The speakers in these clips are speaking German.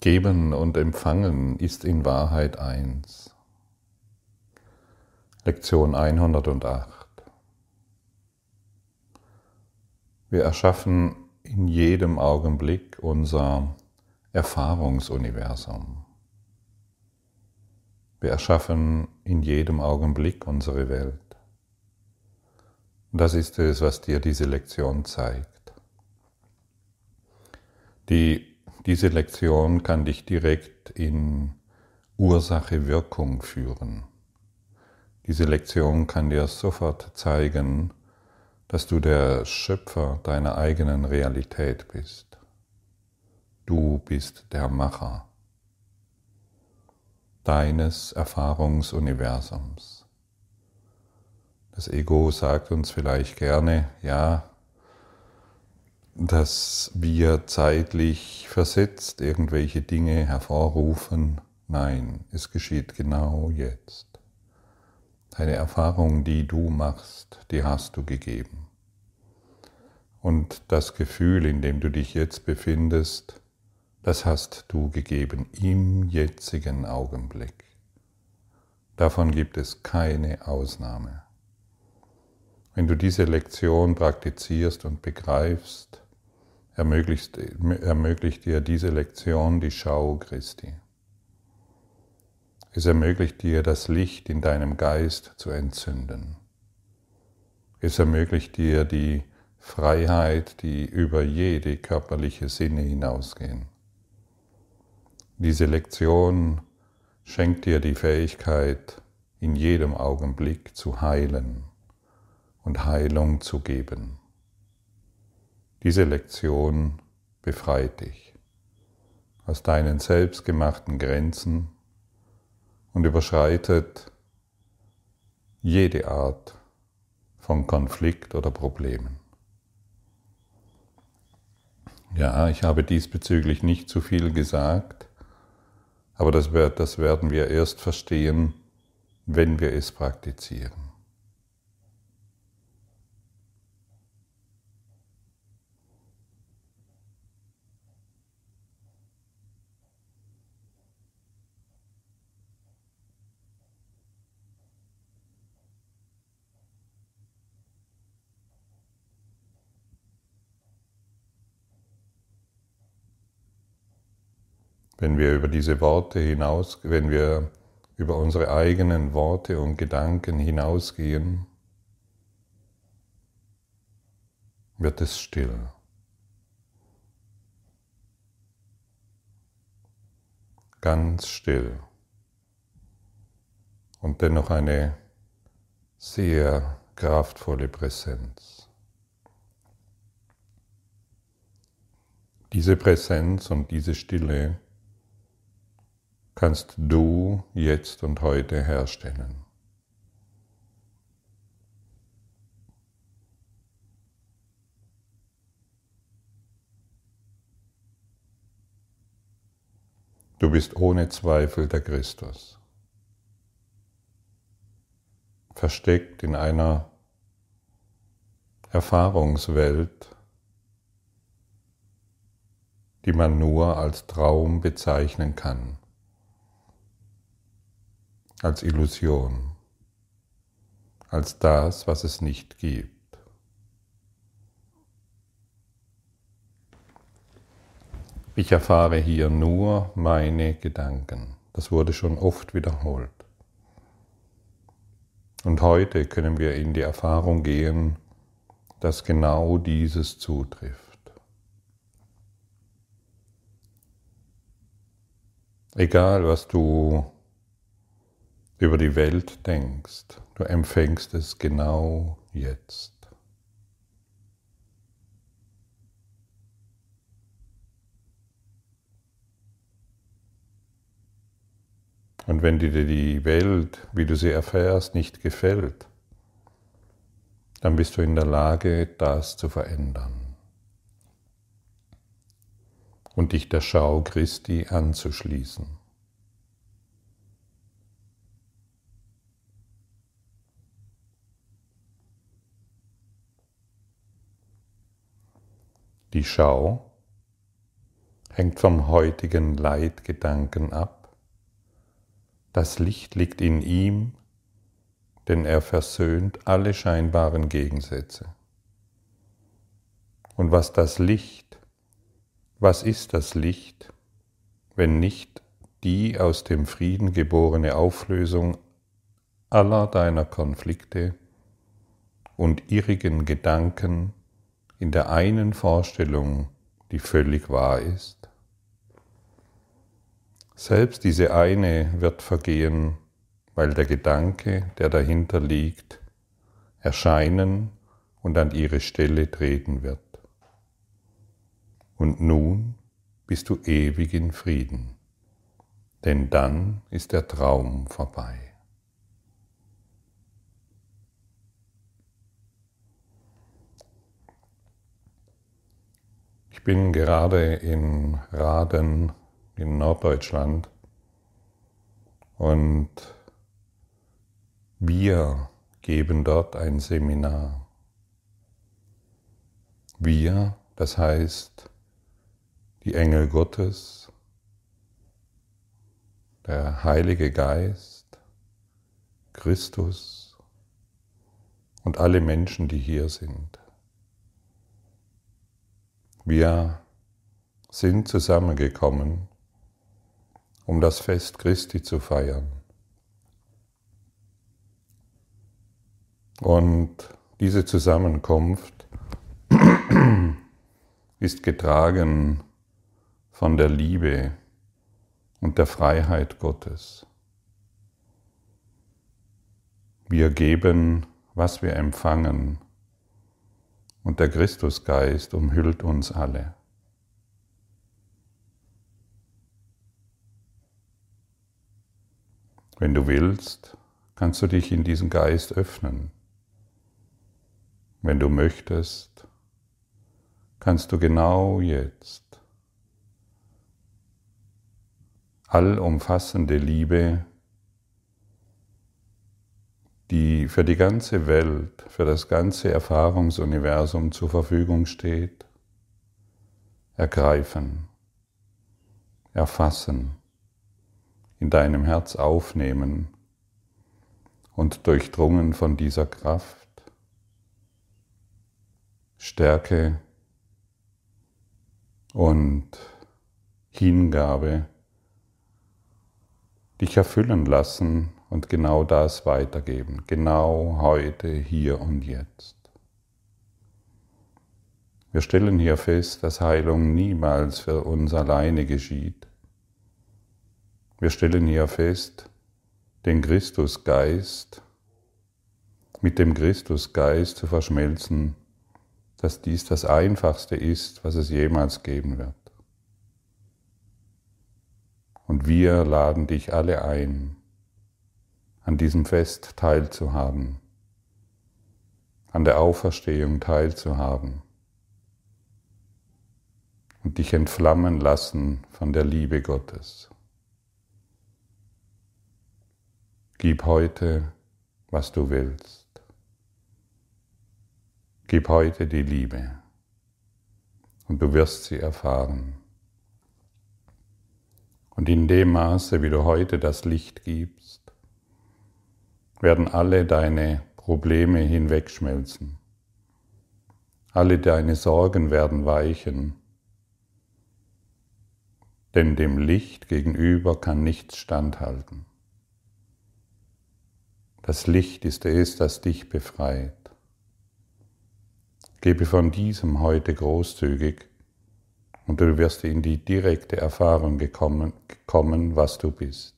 Geben und Empfangen ist in Wahrheit eins. Lektion 108. Wir erschaffen in jedem Augenblick unser Erfahrungsuniversum. Wir erschaffen in jedem Augenblick unsere Welt. Das ist es, was dir diese Lektion zeigt. Die diese Lektion kann dich direkt in Ursache-Wirkung führen. Diese Lektion kann dir sofort zeigen, dass du der Schöpfer deiner eigenen Realität bist. Du bist der Macher deines Erfahrungsuniversums. Das Ego sagt uns vielleicht gerne, ja, dass wir zeitlich versetzt irgendwelche Dinge hervorrufen. Nein, es geschieht genau jetzt. Deine Erfahrung, die du machst, die hast du gegeben. Und das Gefühl, in dem du dich jetzt befindest, das hast du gegeben im jetzigen Augenblick. Davon gibt es keine Ausnahme. Wenn du diese Lektion praktizierst und begreifst, ermöglicht, ermöglicht dir diese Lektion die Schau Christi. Es ermöglicht dir, das Licht in deinem Geist zu entzünden. Es ermöglicht dir die Freiheit, die über jede körperliche Sinne hinausgehen. Diese Lektion schenkt dir die Fähigkeit, in jedem Augenblick zu heilen und Heilung zu geben. Diese Lektion befreit dich aus deinen selbstgemachten Grenzen und überschreitet jede Art von Konflikt oder Problemen. Ja, ich habe diesbezüglich nicht zu viel gesagt, aber das, werden wir erst verstehen, wenn wir es praktizieren. Wenn wir über diese Worte hinaus, wenn wir über unsere eigenen Worte und Gedanken hinausgehen, wird es still. Ganz still. Und dennoch eine sehr kraftvolle Präsenz. Diese Präsenz und diese Stille kannst du jetzt und heute herstellen. Du bist ohne Zweifel der Christus, versteckt in einer Erfahrungswelt, die man nur als Traum bezeichnen kann als Illusion, als das, was es nicht gibt. Ich erfahre hier nur meine Gedanken. Das wurde schon oft wiederholt. Und heute können wir in die Erfahrung gehen, dass genau dieses zutrifft. Egal, was du über die Welt denkst, du empfängst es genau jetzt. Und wenn dir die Welt, wie du sie erfährst, nicht gefällt, dann bist du in der Lage, das zu verändern und dich der Schau Christi anzuschließen. Die Schau hängt vom heutigen Leitgedanken ab. Das Licht liegt in ihm, denn er versöhnt alle scheinbaren Gegensätze. Und was das Licht, was ist das Licht, wenn nicht die aus dem Frieden geborene Auflösung aller deiner Konflikte und irrigen Gedanken in der einen Vorstellung, die völlig wahr ist? Selbst diese eine wird vergehen, weil der Gedanke, der dahinter liegt, erscheinen und an ihre Stelle treten wird. Und nun bist du ewig in Frieden, denn dann ist der Traum vorbei. Bin gerade in Raden in Norddeutschland und wir geben dort ein Seminar. Wir, das heißt die Engel Gottes, der Heilige Geist, Christus und alle Menschen, die hier sind. Wir sind zusammengekommen, um das Fest Christi zu feiern. Und diese Zusammenkunft ist getragen von der Liebe und der Freiheit Gottes. Wir geben, was wir empfangen, und der Christusgeist umhüllt uns alle. Wenn du willst, kannst du dich in diesen Geist öffnen. Wenn du möchtest, kannst du genau jetzt allumfassende Liebe, die für die ganze Welt, für das ganze Erfahrungsuniversum zur Verfügung steht, ergreifen, erfassen, in deinem Herz aufnehmen und durchdrungen von dieser Kraft. Stärke und Hingabe dich erfüllen lassen und genau das weitergeben, genau heute, hier und jetzt. Wir stellen hier fest, dass Heilung niemals für uns alleine geschieht. Wir stellen hier fest, den Christusgeist mit dem Christusgeist zu verschmelzen dass dies das Einfachste ist, was es jemals geben wird. Und wir laden dich alle ein, an diesem Fest teilzuhaben, an der Auferstehung teilzuhaben und dich entflammen lassen von der Liebe Gottes. Gib heute, was du willst. Gib heute die Liebe und du wirst sie erfahren. Und in dem Maße, wie du heute das Licht gibst, werden alle deine Probleme hinwegschmelzen. Alle deine Sorgen werden weichen, denn dem Licht gegenüber kann nichts standhalten. Das Licht ist es, das dich befreit. Gebe von diesem heute großzügig und du wirst in die direkte Erfahrung gekommen, kommen, was du bist.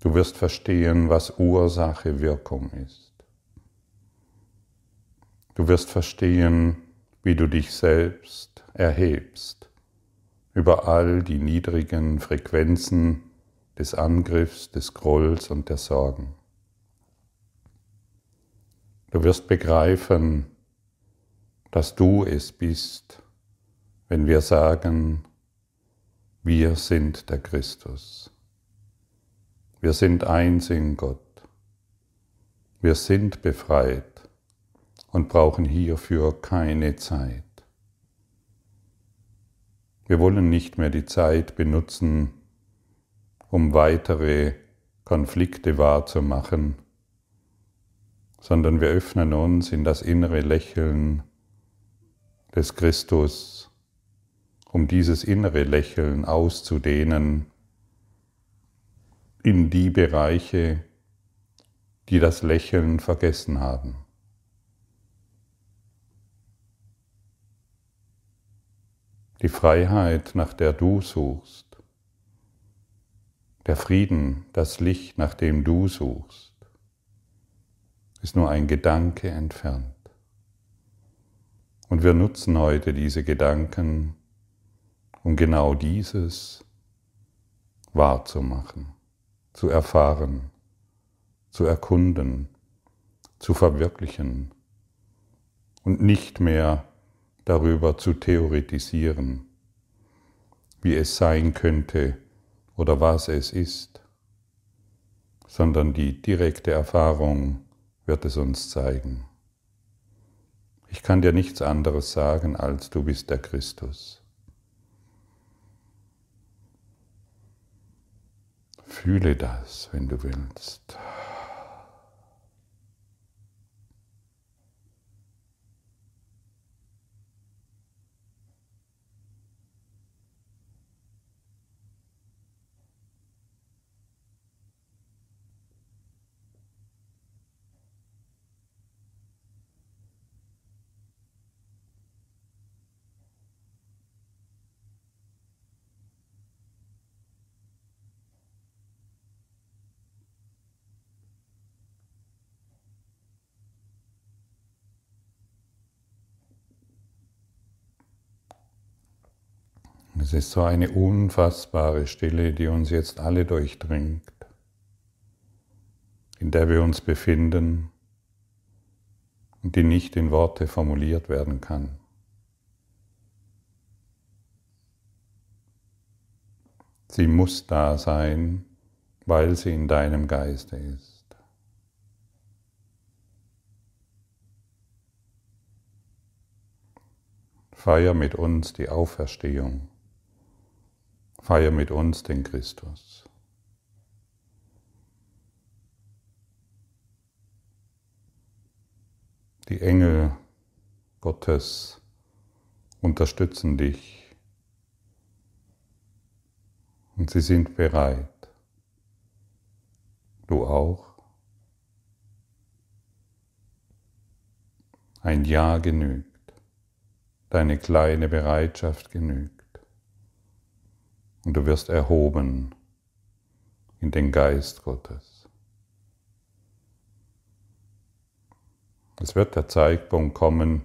Du wirst verstehen, was Ursache Wirkung ist. Du wirst verstehen, wie du dich selbst erhebst über all die niedrigen Frequenzen des Angriffs, des Grolls und der Sorgen. Du wirst begreifen, dass du es bist, wenn wir sagen, wir sind der Christus. Wir sind eins in Gott. Wir sind befreit und brauchen hierfür keine Zeit. Wir wollen nicht mehr die Zeit benutzen, um weitere Konflikte wahrzumachen, sondern wir öffnen uns in das innere Lächeln des Christus, um dieses innere Lächeln auszudehnen in die Bereiche, die das Lächeln vergessen haben. Die Freiheit, nach der du suchst, der Frieden, das Licht, nach dem du suchst, ist nur ein Gedanke entfernt. Und wir nutzen heute diese Gedanken, um genau dieses wahrzumachen, zu erfahren, zu erkunden, zu verwirklichen und nicht mehr darüber zu theoretisieren, wie es sein könnte oder was es ist, sondern die direkte Erfahrung wird es uns zeigen. Ich kann dir nichts anderes sagen, als du bist der Christus. Fühle das, wenn du willst. Es ist so eine unfassbare Stille, die uns jetzt alle durchdringt, in der wir uns befinden und die nicht in Worte formuliert werden kann. Sie muss da sein, weil sie in deinem Geiste ist. Feier mit uns die Auferstehung. Feier mit uns den Christus. Die Engel Gottes unterstützen dich und sie sind bereit. Du auch? Ein Ja genügt. Deine kleine Bereitschaft genügt und du wirst erhoben in den Geist Gottes. Es wird der Zeitpunkt kommen,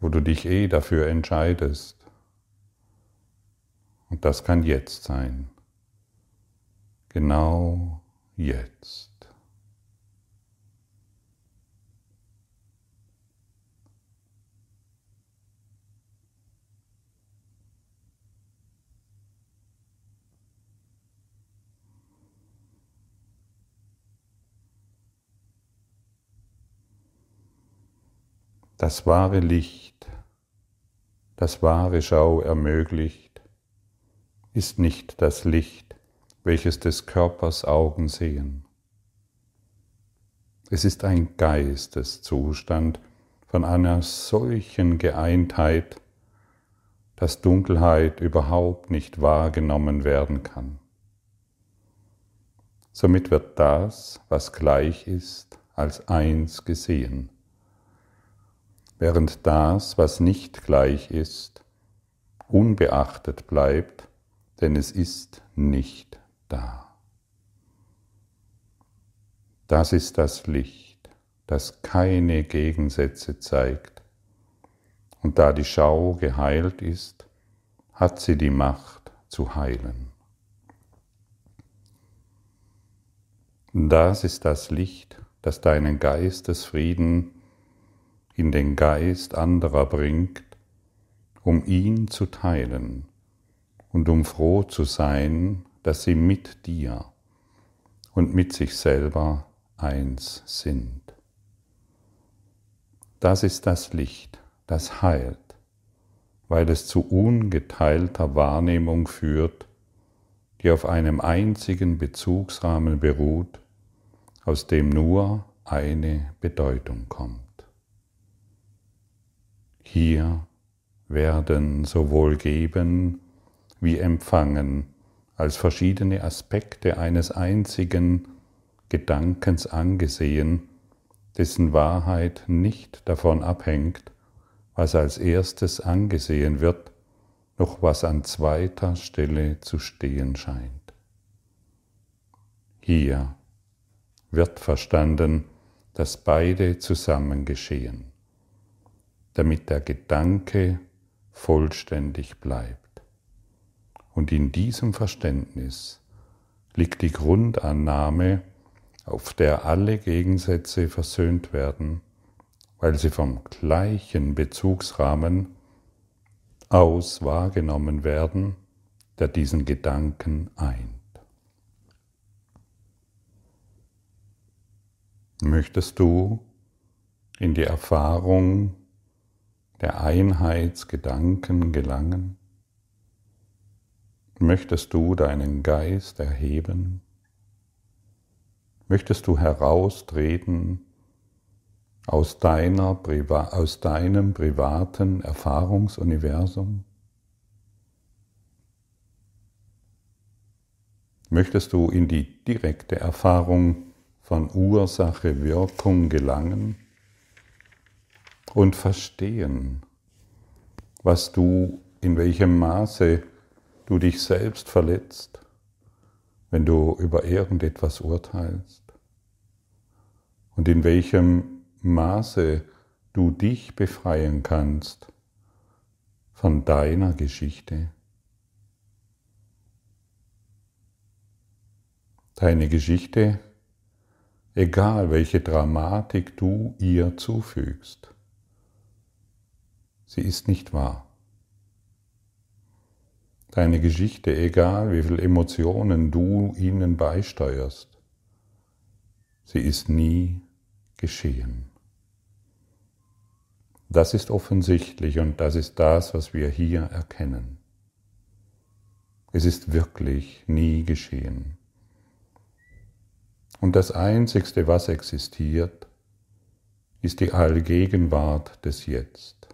wo du dich eh dafür entscheidest. Und das kann jetzt sein. Genau jetzt. Das wahre Licht, das wahre Schau ermöglicht, ist nicht das Licht, welches des Körpers Augen sehen. Es ist ein Geisteszustand von einer solchen Geeintheit, dass Dunkelheit überhaupt nicht wahrgenommen werden kann. Somit wird das, was gleich ist, als eins gesehen während das, was nicht gleich ist, unbeachtet bleibt, denn es ist nicht da. Das ist das Licht, das keine Gegensätze zeigt. Und da die Schau geheilt ist, hat sie die Macht zu heilen. Das ist das Licht, das deinen Geistesfrieden in den Geist anderer bringt, um ihn zu teilen und um froh zu sein, dass sie mit dir und mit sich selber eins sind. Das ist das Licht, das heilt, weil es zu ungeteilter Wahrnehmung führt, die auf einem einzigen Bezugsrahmen beruht, aus dem nur eine Bedeutung kommt. Hier werden sowohl Geben wie Empfangen als verschiedene Aspekte eines einzigen Gedankens angesehen, dessen Wahrheit nicht davon abhängt, was als erstes angesehen wird, noch was an zweiter Stelle zu stehen scheint. Hier wird verstanden, dass beide zusammen geschehen, damit der Gedanke vollständig bleibt. Und in diesem Verständnis liegt die Grundannahme, auf der alle Gegensätze versöhnt werden, weil sie vom gleichen Bezugsrahmen aus wahrgenommen werden, der diesen Gedanken eint. Möchtest du in die Erfahrung der Einheitsgedanken gelangen? Möchtest du deinen Geist erheben? Möchtest du heraustreten aus, deiner, aus deinem privaten Erfahrungsuniversum? Möchtest du in die direkte Erfahrung von Ursache, Wirkung gelangen und verstehen, was du, in welchem Maße du dich selbst verletzt, wenn du über irgendetwas urteilst und in welchem Maße du dich befreien kannst von deiner Geschichte. Deine Geschichte, egal welche Dramatik du ihr zufügst, sie ist nicht wahr. Deine Geschichte, egal wie viele Emotionen du ihnen beisteuerst, sie ist nie geschehen. Das ist offensichtlich und das ist das, was wir hier erkennen. Es ist wirklich nie geschehen. Und das Einzigste, was existiert, ist die Allgegenwart des Jetzt,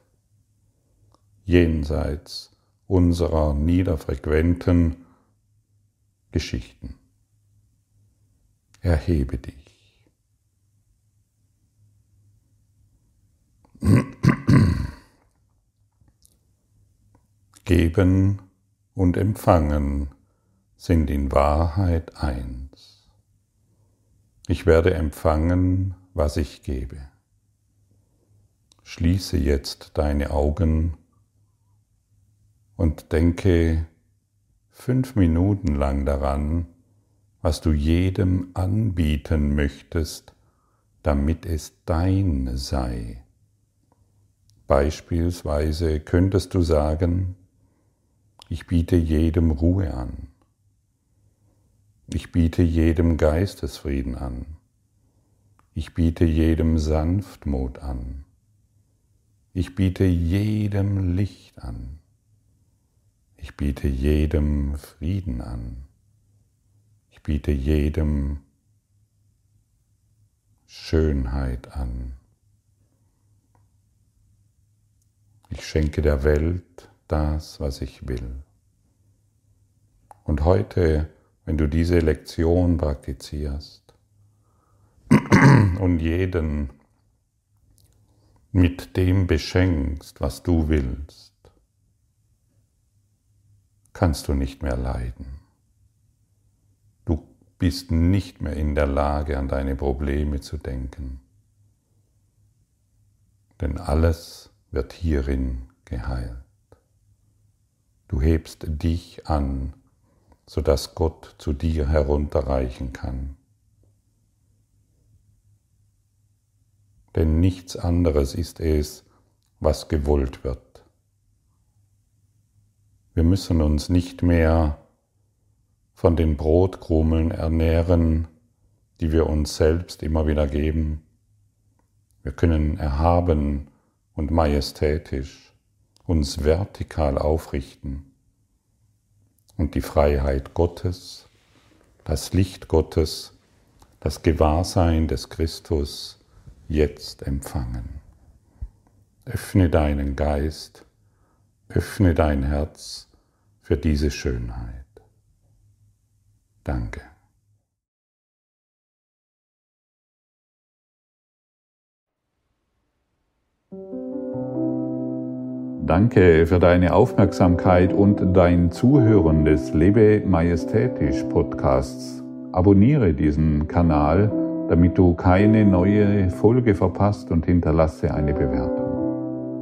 jenseits unserer niederfrequenten Geschichten. Erhebe dich. Geben und Empfangen sind in Wahrheit eins. Ich werde empfangen, was ich gebe. Schließe jetzt deine Augen und denke fünf Minuten lang daran, was du jedem anbieten möchtest, damit es dein sei. Beispielsweise könntest du sagen, ich biete jedem Ruhe an. Ich biete jedem Geistesfrieden an. Ich biete jedem Sanftmut an. Ich biete jedem Licht an. Ich biete jedem Frieden an. Ich biete jedem Schönheit an. Ich schenke der Welt das, was ich will. Und heute, wenn du diese Lektion praktizierst und jeden mit dem beschenkst, was du willst, kannst du nicht mehr leiden. Du bist nicht mehr in der Lage, an deine Probleme zu denken. Denn alles wird hierin geheilt. Du hebst dich an, sodass Gott zu dir herunterreichen kann. Denn nichts anderes ist es, was gewollt wird. Wir müssen uns nicht mehr von den Brotkrumeln ernähren, die wir uns selbst immer wieder geben. Wir können erhaben und majestätisch uns vertikal aufrichten und die Freiheit Gottes, das Licht Gottes, das Gewahrsein des Christus jetzt empfangen. Öffne deinen Geist, öffne dein Herz für diese Schönheit. Danke. Danke für deine Aufmerksamkeit und dein Zuhören des Lebe Majestätisch Podcasts. Abonniere diesen Kanal, damit du keine neue Folge verpasst und hinterlasse eine Bewertung.